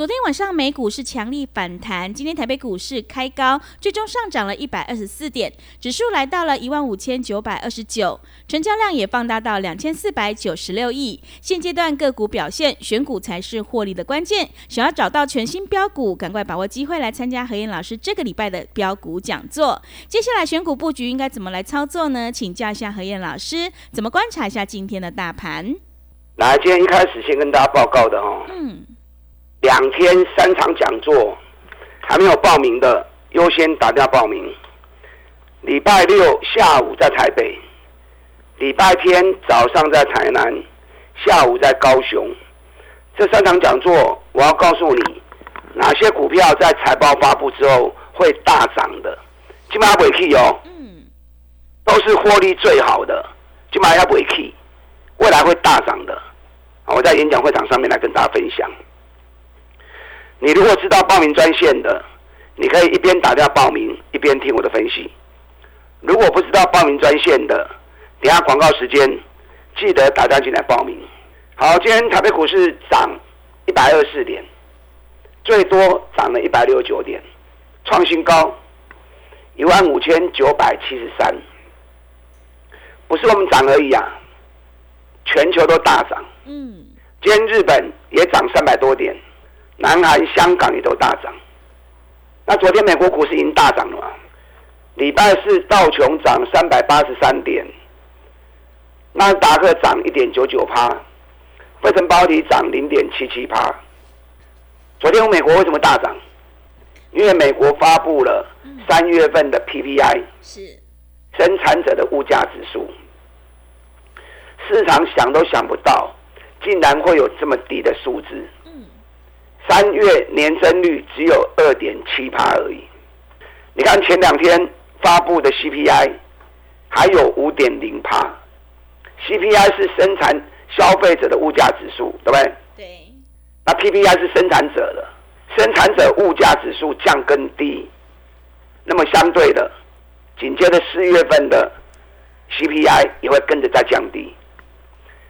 昨天晚上美股是强力反弹，今天台北股市开高，最终上涨了一百二十四点，指数来到了一万五千九百二十九，成交量也放大到两千四百九十六亿。现阶段个股表现，选股才是获利的关键。想要找到全新标股，赶快把握机会来参加何燕老师这个礼拜的标股讲座。接下来选股布局应该怎么来操作呢？请教一下何燕老师，怎么观察一下今天的大盘？来，今天一开始先跟大家报告的哦。嗯。两天三场讲座，还没有报名的优先打电话报名。礼拜六下午在台北，礼拜天早上在台南，下午在高雄。这三场讲座，我要告诉你哪些股票在财报发布之后会大涨的。起码不会 key 哦，嗯，都是获利最好的，起码要不会 key，未来会大涨的。我在演讲会场上面来跟大家分享。你如果知道报名专线的，你可以一边打电话报名，一边听我的分析。如果不知道报名专线的，等下广告时间记得打电话进来报名。好，今天台北股市涨一百二十四点，最多涨了一百六十九点，创新高一万五千九百七十三。不是我们涨而已啊，全球都大涨。嗯，今天日本也涨三百多点。南韩、香港也都大涨。那昨天美国股市已经大涨了嘛？礼拜四道琼涨三百八十三点，纳达克涨一点九九趴，费城包体涨零点七七趴。昨天美国为什么大涨？因为美国发布了三月份的 PPI，是生产者的物价指数，市场想都想不到，竟然会有这么低的数字。三月年增率只有二点七趴而已。你看前两天发布的 CPI 还有五点零趴，CPI 是生产消费者的物价指数，对不对？对。那 PPI 是生产者的，生产者物价指数降更低，那么相对的，紧接着四月份的 CPI 也会跟着在降低。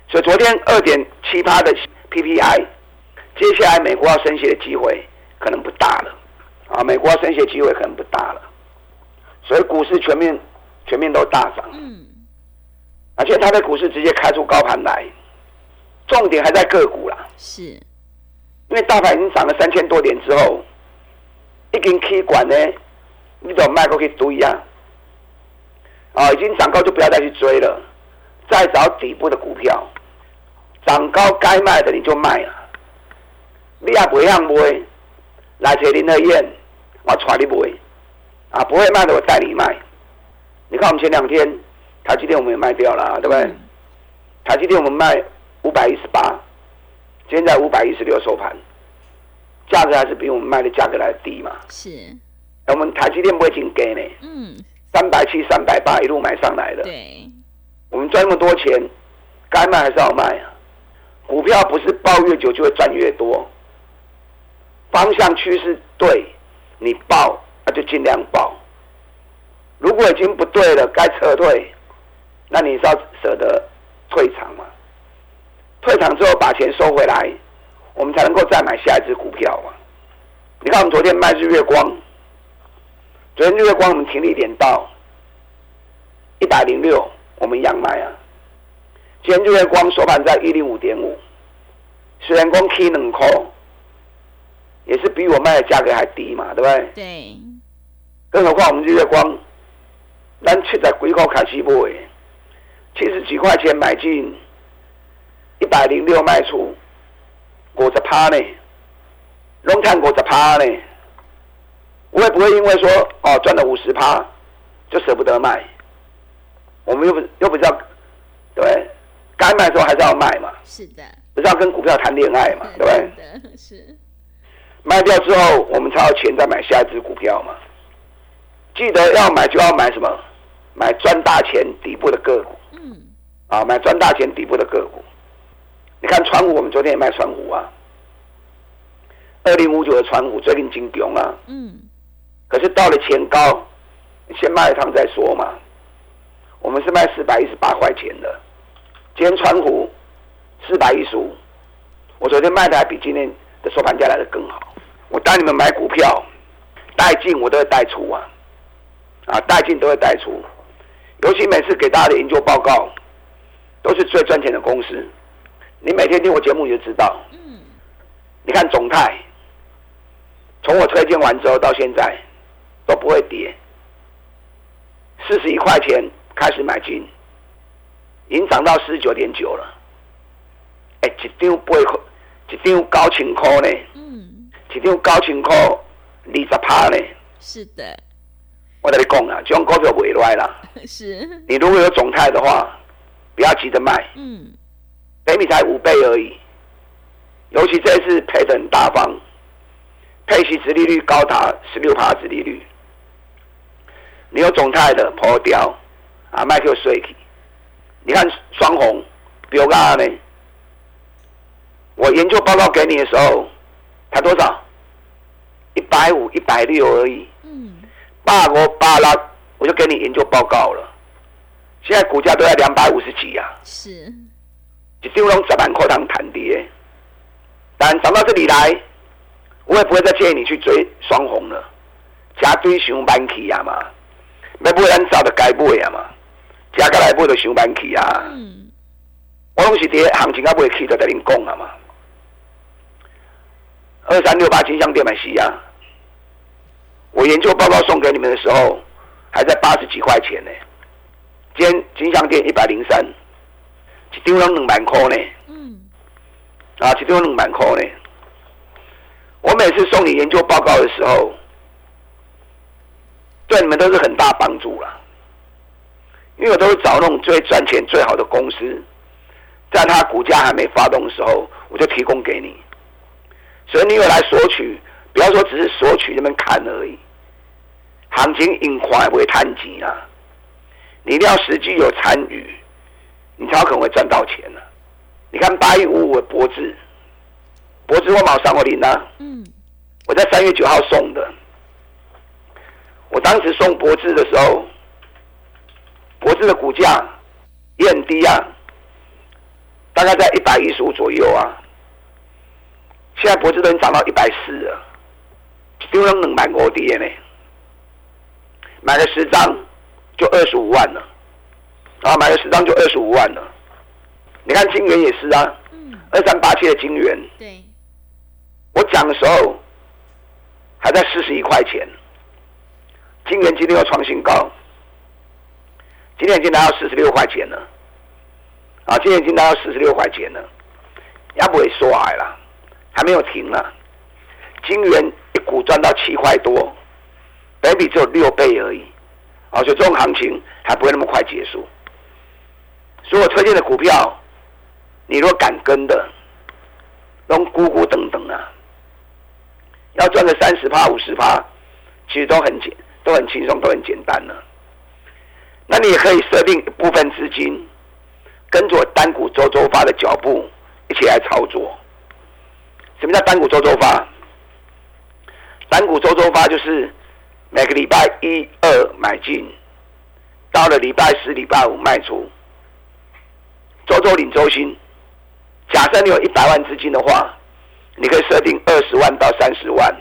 所以昨天二点七趴的 PPI。接下来美国要升息的机会可能不大了，啊，美国要升息的机会可能不大了，所以股市全面全面都大涨，嗯，而且它的股市直接开出高盘来，重点还在个股啦，是，因为大盘已经涨了三千多点之后，一根 K 管呢，你怎么卖都可以堆呀，啊，已经涨高就不要再去追了，再找底部的股票，涨高该卖的你就卖啊。你也不会让卖，来找林德燕，我带你买，啊，不会卖的我带你卖。你看我们前两天台积电我们也卖掉了，对不对？台积电我们卖五百一十八，现在五百一十六收盘，价格还是比我们卖的价格来低嘛。是。我们台积电不会紧给呢。嗯。三百七、三百八一路买上来的。对。我们赚那么多钱，该卖还是要卖啊。股票不是抱越久就会赚越多。方向趋势对，你报那就尽量报。如果已经不对了，该撤退，那你是要舍得退场嘛？退场之后把钱收回来，我们才能够再买下一只股票嘛。你看我们昨天卖日月光，昨天日月光我们停了一点到一百零六，我们一样卖啊。今天日月光收盘在一零五点五，虽然光 K 两块。也是比我卖的价格还低嘛，对不对？对。更何况我们日月光，咱七十几块开始买，七十几块钱买进，一百零六卖出，五十趴呢，龙潭五十趴呢，我也不会因为说哦赚了五十趴，就舍不得卖。我们又不又不知道，对，该卖的时候还是要卖嘛。是的。不是要跟股票谈恋爱嘛？对不对？是。卖掉之后，我们才有钱再买下一只股票嘛。记得要买就要买什么？买赚大钱底部的个股。嗯。啊，买赚大钱底部的个股。你看川股，我们昨天也卖川股啊。二零五九的川股最近金牛啊。嗯。可是到了前高，你先卖一趟再说嘛。我们是卖四百一十八块钱的。今天川股四百一十五，我昨天卖的还比今天的收盘价来的更好。我带你们买股票，带进我都会带出啊。啊，带进都会带出，尤其每次给大家的研究报告，都是最赚钱的公司。你每天听我节目你就知道。嗯。你看总泰，从我推荐完之后到现在都不会跌，四十一块钱开始买进，已经涨到四十九点九了。哎，一张八块，一张高清块呢。嗯。一张高清块二十趴呢。是的。我跟你讲啊，这种股票不会来啦。是。你如果有总态的话，不要急着卖。嗯。北米才五倍而已，尤其这次配的很大方，配息殖利率高达十六趴殖利率。你有总态的破掉啊，卖就碎去。你看双红，标价呢？我研究报告给你的时候，才多少？一百五、一百六而已。嗯八五八六，我就给你研究报告了。现在股价都在两百五十几呀，是，一丢龙十万块当谈跌。但涨到这里来，我也不会再建议你去追双红了，加堆上班去呀嘛，要买咱早就该买啊嘛，加过来买就上班去啊。嗯，我拢是跌行情啊，买去就跟恁讲啊嘛。二三六八金香店买西啊。我研究报告送给你们的时候，还在八十几块钱呢。今天金香店一百零三，一张两万块呢。嗯。啊，一张两万块呢。我每次送你研究报告的时候，对你们都是很大帮助了。因为我都是找那种最赚钱最好的公司，在它股价还没发动的时候，我就提供给你。所以你有来索取。不要说只是索取那边看而已，行情引快不会贪急啊！你一定要实际有参与，你才有可能会赚到钱呢。你看八一五五的博智，博智我马上我领呢，嗯，我在三月九号送的，我当时送博智的时候，博智的股价也很低啊，大概在一百一十五左右啊，现在博智都已经涨到一百四了。丢了两万五跌呢，买了十张就二十五万了，啊，买了十张就二十五万了。你看金元也是啊，二三八七的金元，对，我讲的时候还在四十一块钱，金元今天又创新高，今天已经拿到四十六块钱了，啊，今天已经拿到四十六块钱了，也不会说矮了，还没有停呢，金元。一股赚到七块多，倍比只有六倍而已，而且这种行情还不会那么快结束。所以我推荐的股票，你若敢跟的，用股股等等啊，要赚个三十趴、五十趴，其实都很简、都很轻松、都很简单了。那你也可以设定一部分资金，跟着单股周周发的脚步一起来操作。什么叫单股周周发？单股周周发就是每个礼拜一二买进，到了礼拜四、礼拜五卖出，周周领周薪。假设你有一百万资金的话，你可以设定二十万到三十万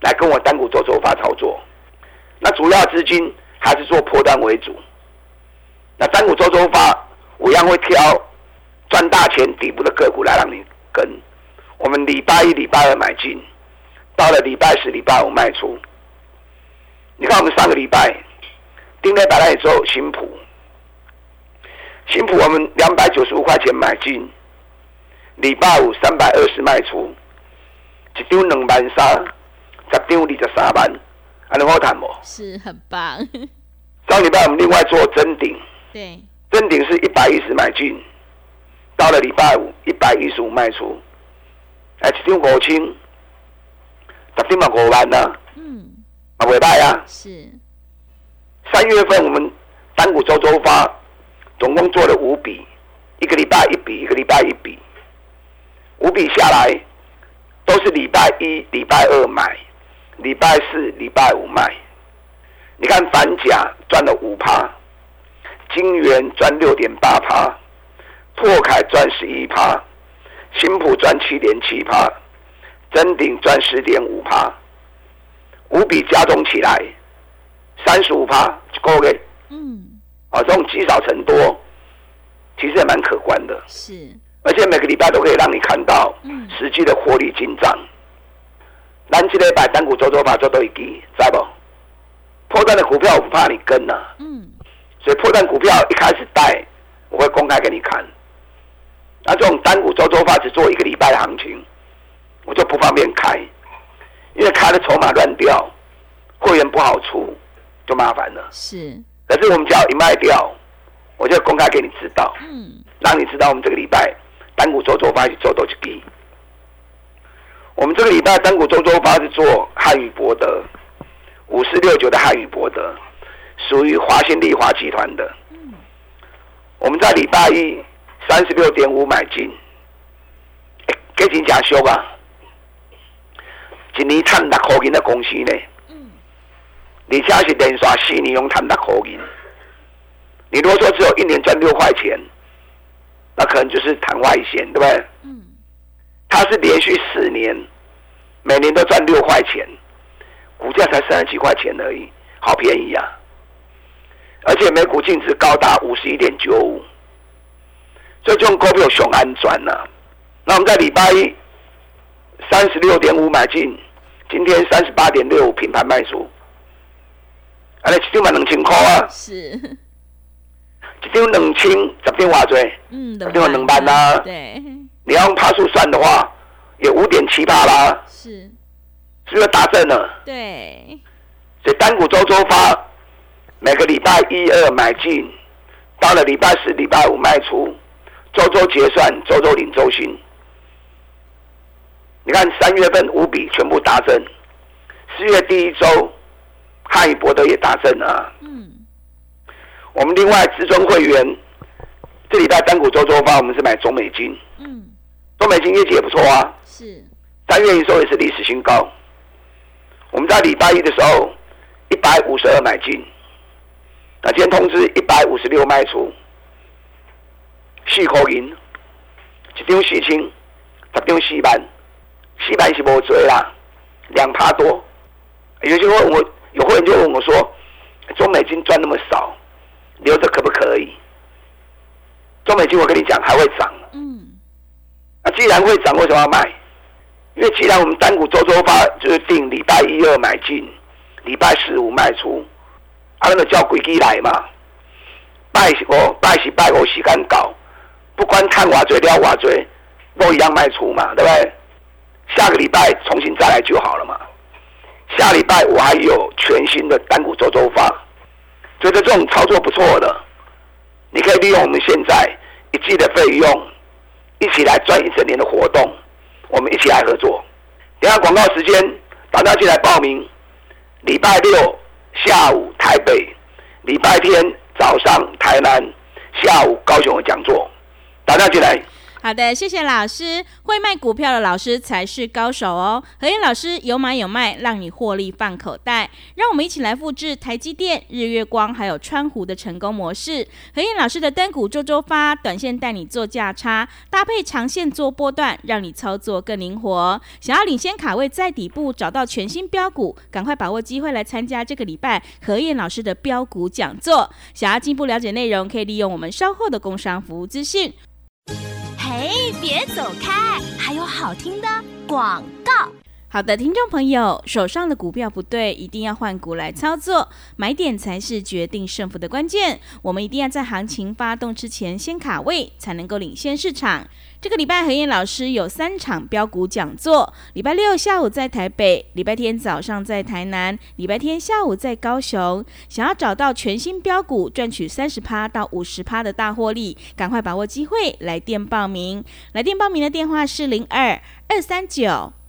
来跟我单股周周发操作。那主要资金还是做破单为主。那单股周周发，我一样会挑赚大钱底部的个股来让你跟。我们礼拜一、礼拜二买进。到了礼拜四、礼拜五卖出。你看，我们上个礼拜定在摆来之后，新普，新普我们两百九十五块钱买进，礼拜五三百二十卖出，一张两万三，十张二十三万，还能好谈不？是很棒。十上礼拜我们另外做真顶，对，真顶是一百一十买进，到了礼拜五一百一十五卖出，哎，一张五千，十天嘛五万呢，嗯，啊，尾拜啊，是，三月份我们单股周周发，总共做了五笔，一个礼拜一笔，一个礼拜一笔，五笔下来都是礼拜一、礼拜二买，礼拜四、礼拜五卖。你看反甲赚了五趴，金元赚六点八趴，破凯赚十一趴，新普赚七点七趴，真鼎赚十点五趴，五笔加总起来三十五趴，够了。嗯，啊，这种积少成多，其实也蛮可观的。是，而且每个礼拜都可以让你看到实际的获利进账。咱这个把单股做做法做到一记，知不？破蛋的股票我不怕你跟呐，嗯，所以破蛋股票一开始带，我会公开给你看。那这种单股周周发只做一个礼拜的行情，我就不方便开，因为开的筹码乱掉，会员不好出，就麻烦了。是，可是我们只要一卖掉，我就公开给你知道，嗯，让你知道我们这个礼拜单股周周发是做多少低。我们这个礼拜单股周周发是做汉语博德。五四六九的汉语博德，属于华新丽华集团的。我们在礼拜一三十六点五买进，给钱假修啊！一年赚六块银的公司呢？嗯。你家是连续四年用赚六块银，你如果说只有一年赚六块钱，那可能就是昙花一现，对不对？嗯。他是连续四年，每年都赚六块钱。股价才三十几块钱而已，好便宜啊！而且每股净值高达五十一点九五，这种股票熊安转呐。那我们在礼拜一三十六点五买进，今天三十八点六平盘卖出，啊，你一张买两千块啊？是，一张两千，十张偌多？嗯，十张两万啊。对，你要用帕数算的话，有五点七八啦。是。是不是大正了？对，所以单股周周发，每个礼拜一二买进，到了礼拜四、礼拜五卖出，周周结算，周周领周薪。你看三月份五笔全部达阵，四月第一周汉语博德也达阵啊。嗯，我们另外至尊会员，这礼拜单股周周发，我们是买中美金。嗯，中美金业绩也不错啊。是，三月营收也是历史新高。我们在礼拜一的时候，一百五十二买进，那今天通知一百五十六卖出，四口银，一张四千，十张四万，四万是无多啦，两趴多。有些问我，有会员就问我说，中美金赚那么少，留着可不可以？中美金我跟你讲还会涨，嗯，那既然会涨，为什么要卖？因为既然我们单股周周发就是定礼拜一二买进，礼拜四五卖出，啊，那个叫规矩来嘛。拜我拜是拜我时间搞，不管看瓦嘴撩瓦嘴，都一样卖出嘛，对不对？下个礼拜重新再来就好了嘛。下礼拜我还有全新的单股周周发，觉得这种操作不错的，你可以利用我们现在一季的费用，一起来赚一整年的活动。我们一起来合作。等下广告时间，大家进来报名。礼拜六下午台北，礼拜天早上台南，下午高雄的讲座，大家进来。好的，谢谢老师。会卖股票的老师才是高手哦。何燕老师有买有卖，让你获利放口袋。让我们一起来复制台积电、日月光还有川湖的成功模式。何燕老师的单股周周发，短线带你做价差，搭配长线做波段，让你操作更灵活。想要领先卡位在底部，找到全新标股，赶快把握机会来参加这个礼拜何燕老师的标股讲座。想要进一步了解内容，可以利用我们稍后的工商服务资讯。嘿，别走开！还有好听的广告。好的，听众朋友，手上的股票不对，一定要换股来操作，买点才是决定胜负的关键。我们一定要在行情发动之前先卡位，才能够领先市场。这个礼拜何燕老师有三场标股讲座，礼拜六下午在台北，礼拜天早上在台南，礼拜天下午在高雄。想要找到全新标股，赚取三十趴到五十趴的大获利，赶快把握机会，来电报名。来电报名的电话是零二二三九。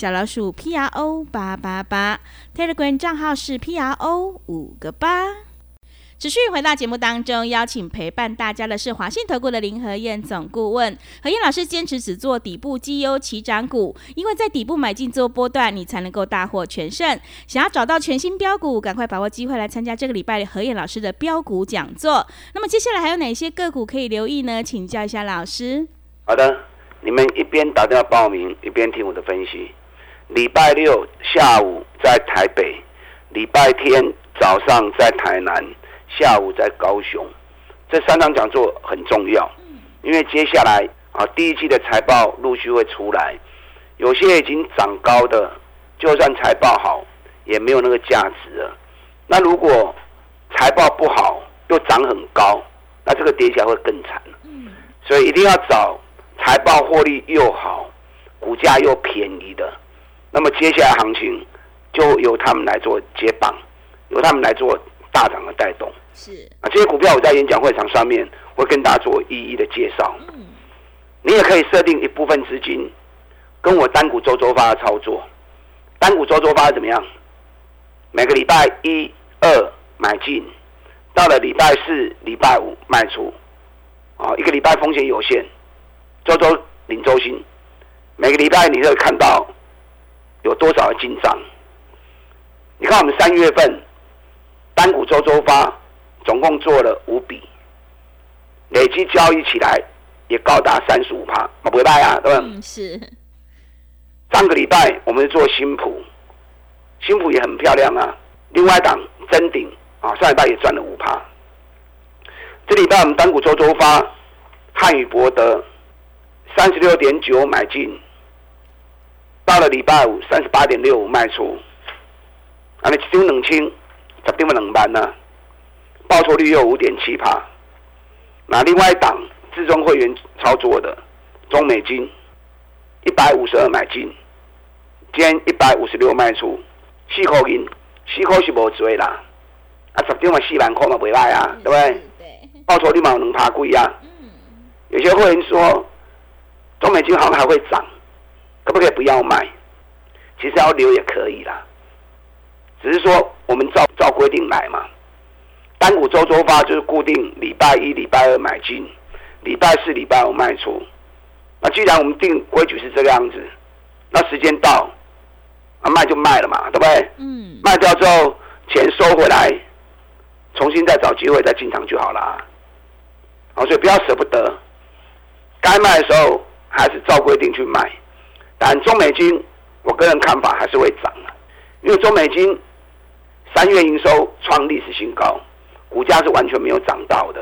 小老鼠 P R O 八八八，Telegram 账号是 P R O 五个八。持续回到节目当中，邀请陪伴大家的是华信投顾的林和燕总顾问。何燕老师坚持只做底部绩优起涨股，因为在底部买进做波段，你才能够大获全胜。想要找到全新标股，赶快把握机会来参加这个礼拜何燕老师的标股讲座。那么接下来还有哪些个股可以留意呢？请教一下老师。好的，你们一边打电话报名，一边听我的分析。礼拜六下午在台北，礼拜天早上在台南，下午在高雄，这三场讲座很重要，因为接下来啊第一季的财报陆续会出来，有些已经涨高的，就算财报好也没有那个价值了。那如果财报不好又涨很高，那这个跌起来会更惨。所以一定要找财报获利又好，股价又便宜的。那么接下来行情就由他们来做接棒，由他们来做大涨的带动。是啊，这些股票我在演讲会场上面会跟大家做一一的介绍。嗯，你也可以设定一部分资金跟我单股周周发的操作。单股周周发怎么样？每个礼拜一二买进，到了礼拜四、礼拜五卖出。啊，一个礼拜风险有限，周周领周薪，每个礼拜你都会看到。有多少的进账？你看我们三月份单股周周发，总共做了五笔，累计交易起来也高达三十五趴，不会败啊，对吧？嗯，是。上个礼拜我们做新普，新普也很漂亮啊。另外一档真顶啊，上礼拜也赚了五趴。这礼拜我们单股周周发，汉语博德三十六点九买进。到了礼拜五，三十八点六五卖出，啊，你只有冷清，十点么冷班呢？报酬率有五点七帕。那另外一档自中会员操作的中美金，一百五十二买进，今天一百五十六卖出，四口银，四口是无追啦，啊，十点嘛四万块嘛袂赖啊，对不对？报酬率嘛能爬贵啊。有些会员说，中美金好像还会涨。可不可以不要买？其实要留也可以啦，只是说我们照照规定来嘛。单股周周发就是固定礼拜一、礼拜二买进，礼拜四、礼拜五卖出。那既然我们定规矩是这个样子，那时间到啊卖就卖了嘛，对不对？嗯。卖掉之后钱收回来，重新再找机会再进场就好了。好，所以不要舍不得，该卖的时候还是照规定去卖。但中美金，我个人看法还是会涨的，因为中美金三月营收创历史新高，股价是完全没有涨到的，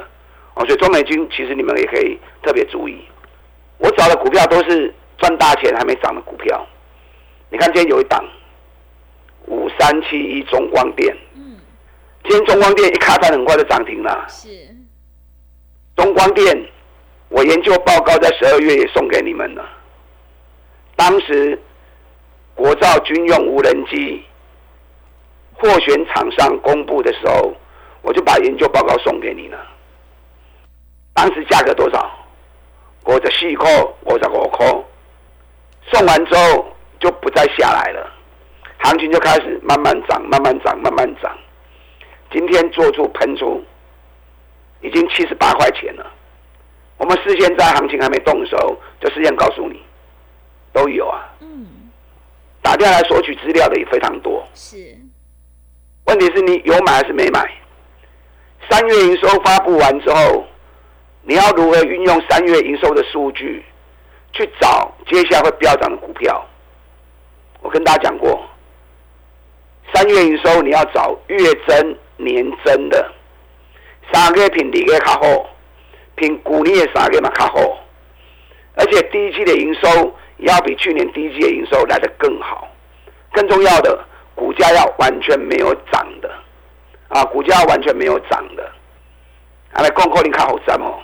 哦，所以中美金其实你们也可以特别注意。我找的股票都是赚大钱还没涨的股票，你看今天有一档五三七一中光电，嗯，今天中光电一开盘很快就涨停了，是中光电，我研究报告在十二月也送给你们了。当时国造军用无人机获选厂商公布的时候，我就把研究报告送给你了。当时价格多少？五十四块、五十五块。送完之后就不再下来了，行情就开始慢慢涨、慢慢涨、慢慢涨。今天做出喷出，已经七十八块钱了。我们事先在行情还没动的时候，就事先告诉你。都有啊，嗯，打电话来索取资料的也非常多。是，问题是你有买还是没买？三月营收发布完之后，你要如何运用三月营收的数据去找接下来会飙涨的股票？我跟大家讲过，三月营收你要找月增、年增的，三个月平底个卡好，平股你也三个月嘛卡好，而且第一季的营收也要比去年第一季的营收来得更好。更重要的，股价要完全没有涨的，啊，股价完全没有涨的，啊，来共扣你看好站哦，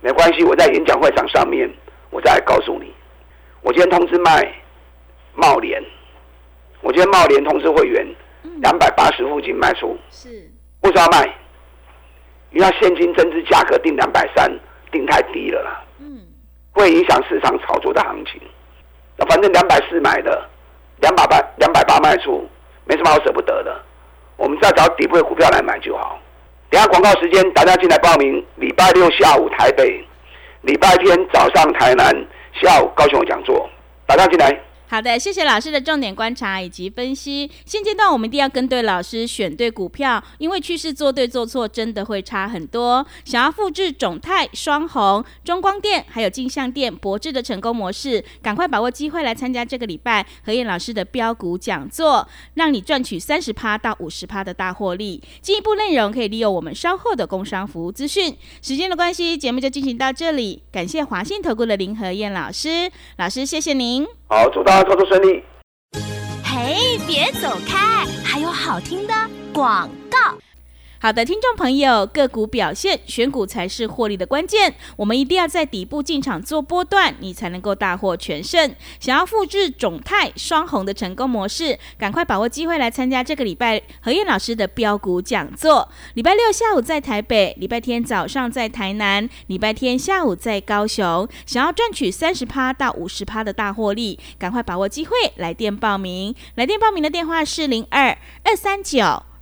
没关系，我在演讲会场上面，我再来告诉你，我今天通知卖茂联，我今天茂联通知会员，两百八十附近卖出，是，为什么要卖？因为现金增值价格定两百三，定太低了会影响市场炒作的行情，那反正两百四买的。两百八，两百八卖出，没什么好舍不得的。我们再找底部的股票来买就好。等下广告时间，大家进来报名。礼拜六下午台北，礼拜天早上台南，下午高雄讲座，大家进来。好的，谢谢老师的重点观察以及分析。现阶段我们一定要跟对老师，选对股票，因为趋势做对做错真的会差很多。想要复制种泰、双红、中光电还有镜像电、博智的成功模式，赶快把握机会来参加这个礼拜何燕老师的标股讲座，让你赚取三十趴到五十趴的大获利。进一步内容可以利用我们稍后的工商服务资讯。时间的关系，节目就进行到这里。感谢华信投顾的林何燕老师，老师谢谢您。好，祝大操作顺利。嘿，别走开，还有好听的广告。好的，听众朋友，个股表现选股才是获利的关键。我们一定要在底部进场做波段，你才能够大获全胜。想要复制种泰双红的成功模式，赶快把握机会来参加这个礼拜何燕老师的标股讲座。礼拜六下午在台北，礼拜天早上在台南，礼拜天下午在高雄。想要赚取三十趴到五十趴的大获利，赶快把握机会来电报名。来电报名的电话是零二二三九。